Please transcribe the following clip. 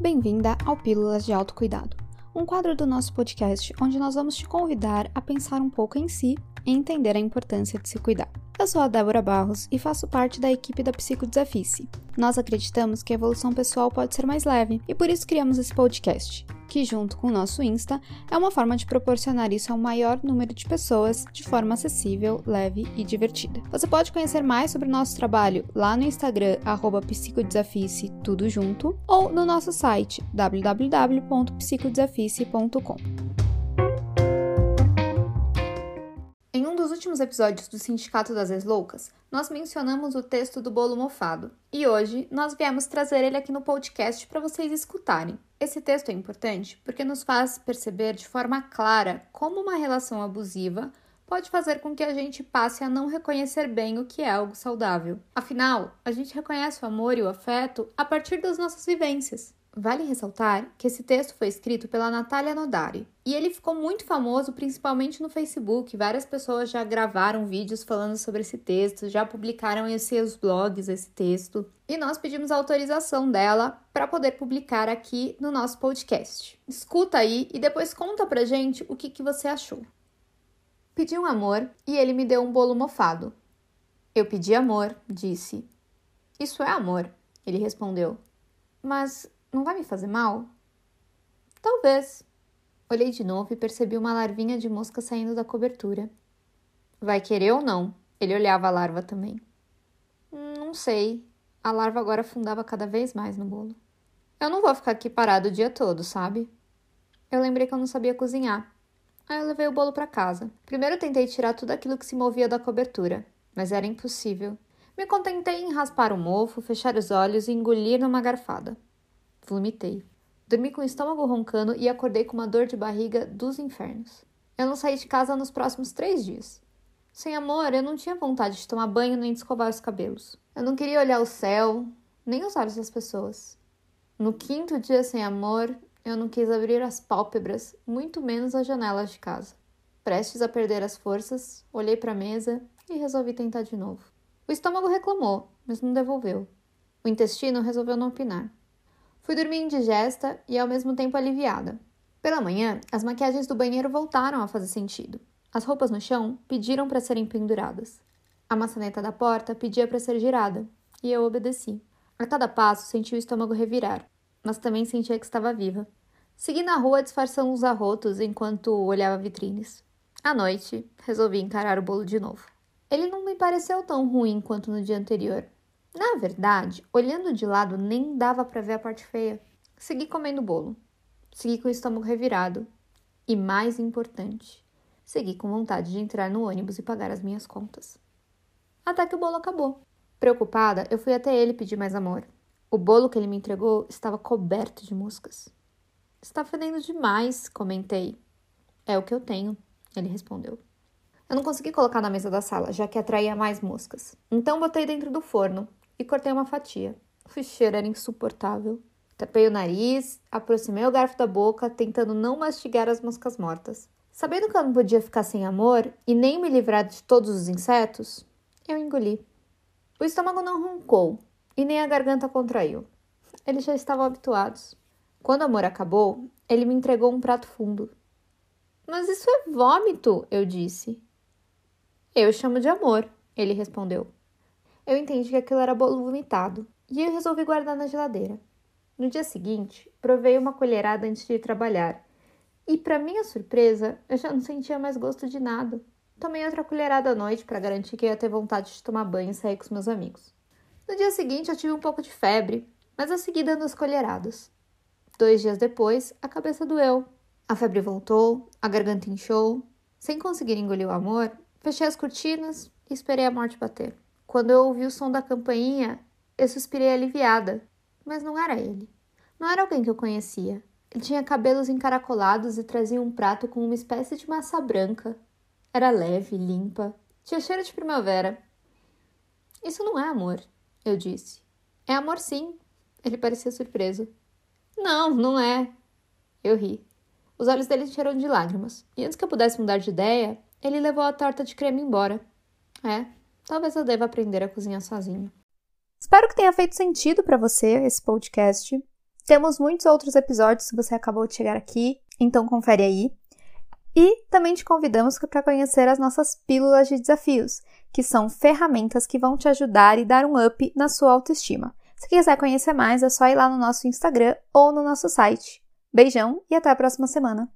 Bem-vinda ao Pílulas de Autocuidado, um quadro do nosso podcast onde nós vamos te convidar a pensar um pouco em si e entender a importância de se cuidar. Eu sou a Débora Barros e faço parte da equipe da Psico Desafice. Nós acreditamos que a evolução pessoal pode ser mais leve e por isso criamos esse podcast que, junto com o nosso Insta, é uma forma de proporcionar isso ao maior número de pessoas de forma acessível, leve e divertida. Você pode conhecer mais sobre o nosso trabalho lá no Instagram, psicodesafice, tudo junto, ou no nosso site www.psicodesafice.com. dos últimos episódios do Sindicato das Ex-Loucas, nós mencionamos o texto do bolo mofado, e hoje nós viemos trazer ele aqui no podcast para vocês escutarem. Esse texto é importante porque nos faz perceber de forma clara como uma relação abusiva pode fazer com que a gente passe a não reconhecer bem o que é algo saudável. Afinal, a gente reconhece o amor e o afeto a partir das nossas vivências. Vale ressaltar que esse texto foi escrito pela Natália Nodari e ele ficou muito famoso principalmente no Facebook. Várias pessoas já gravaram vídeos falando sobre esse texto, já publicaram em seus blogs esse texto e nós pedimos autorização dela para poder publicar aqui no nosso podcast. Escuta aí e depois conta pra gente o que, que você achou. Pedi um amor e ele me deu um bolo mofado. Eu pedi amor, disse. Isso é amor, ele respondeu. Mas não vai me fazer mal? Talvez. Olhei de novo e percebi uma larvinha de mosca saindo da cobertura. Vai querer ou não? Ele olhava a larva também. Não sei. A larva agora afundava cada vez mais no bolo. Eu não vou ficar aqui parado o dia todo, sabe? Eu lembrei que eu não sabia cozinhar. Aí eu levei o bolo para casa. Primeiro tentei tirar tudo aquilo que se movia da cobertura, mas era impossível. Me contentei em raspar o mofo, fechar os olhos e engolir numa garfada. Vomitei. Dormi com o estômago roncando e acordei com uma dor de barriga dos infernos. Eu não saí de casa nos próximos três dias. Sem amor, eu não tinha vontade de tomar banho nem de escovar os cabelos. Eu não queria olhar o céu, nem os olhos das pessoas. No quinto dia sem amor, eu não quis abrir as pálpebras, muito menos as janelas de casa. Prestes a perder as forças, olhei para a mesa e resolvi tentar de novo. O estômago reclamou, mas não devolveu. O intestino resolveu não opinar. Fui dormir indigesta e ao mesmo tempo aliviada. Pela manhã, as maquiagens do banheiro voltaram a fazer sentido. As roupas no chão pediram para serem penduradas. A maçaneta da porta pedia para ser girada, e eu obedeci. A cada passo senti o estômago revirar, mas também sentia que estava viva. Segui na rua disfarçando os arrotos enquanto olhava vitrines. À noite, resolvi encarar o bolo de novo. Ele não me pareceu tão ruim quanto no dia anterior, na verdade, olhando de lado nem dava para ver a parte feia. Segui comendo bolo. Segui com o estômago revirado. E mais importante, segui com vontade de entrar no ônibus e pagar as minhas contas. Até que o bolo acabou. Preocupada, eu fui até ele pedir mais amor. O bolo que ele me entregou estava coberto de moscas. Está fedendo demais, comentei. É o que eu tenho, ele respondeu. Eu não consegui colocar na mesa da sala, já que atraía mais moscas. Então botei dentro do forno e cortei uma fatia. O cheiro era insuportável. Tapei o nariz, aproximei o garfo da boca, tentando não mastigar as moscas mortas. Sabendo que eu não podia ficar sem amor e nem me livrar de todos os insetos, eu engoli. O estômago não roncou e nem a garganta contraiu. Eles já estavam habituados. Quando o amor acabou, ele me entregou um prato fundo. Mas isso é vômito, eu disse. Eu chamo de amor, ele respondeu. Eu entendi que aquilo era bolo vomitado e eu resolvi guardar na geladeira. No dia seguinte, provei uma colherada antes de ir trabalhar e, para minha surpresa, eu já não sentia mais gosto de nada. Tomei outra colherada à noite para garantir que ia ter vontade de tomar banho e sair com os meus amigos. No dia seguinte, eu tive um pouco de febre, mas eu segui dando as colheradas. Dois dias depois, a cabeça doeu. A febre voltou, a garganta inchou. Sem conseguir engolir o amor, fechei as cortinas e esperei a morte bater. Quando eu ouvi o som da campainha, eu suspirei aliviada, mas não era ele. Não era alguém que eu conhecia. Ele tinha cabelos encaracolados e trazia um prato com uma espécie de massa branca. Era leve, limpa, tinha cheiro de primavera. Isso não é amor, eu disse. É amor sim. Ele parecia surpreso. Não, não é. Eu ri. Os olhos dele encheram de lágrimas, e antes que eu pudesse mudar de ideia, ele levou a torta de creme embora. É, Talvez eu deva aprender a cozinhar sozinho. Espero que tenha feito sentido para você esse podcast. Temos muitos outros episódios se você acabou de chegar aqui, então confere aí. E também te convidamos para conhecer as nossas pílulas de desafios, que são ferramentas que vão te ajudar e dar um up na sua autoestima. Se quiser conhecer mais, é só ir lá no nosso Instagram ou no nosso site. Beijão e até a próxima semana!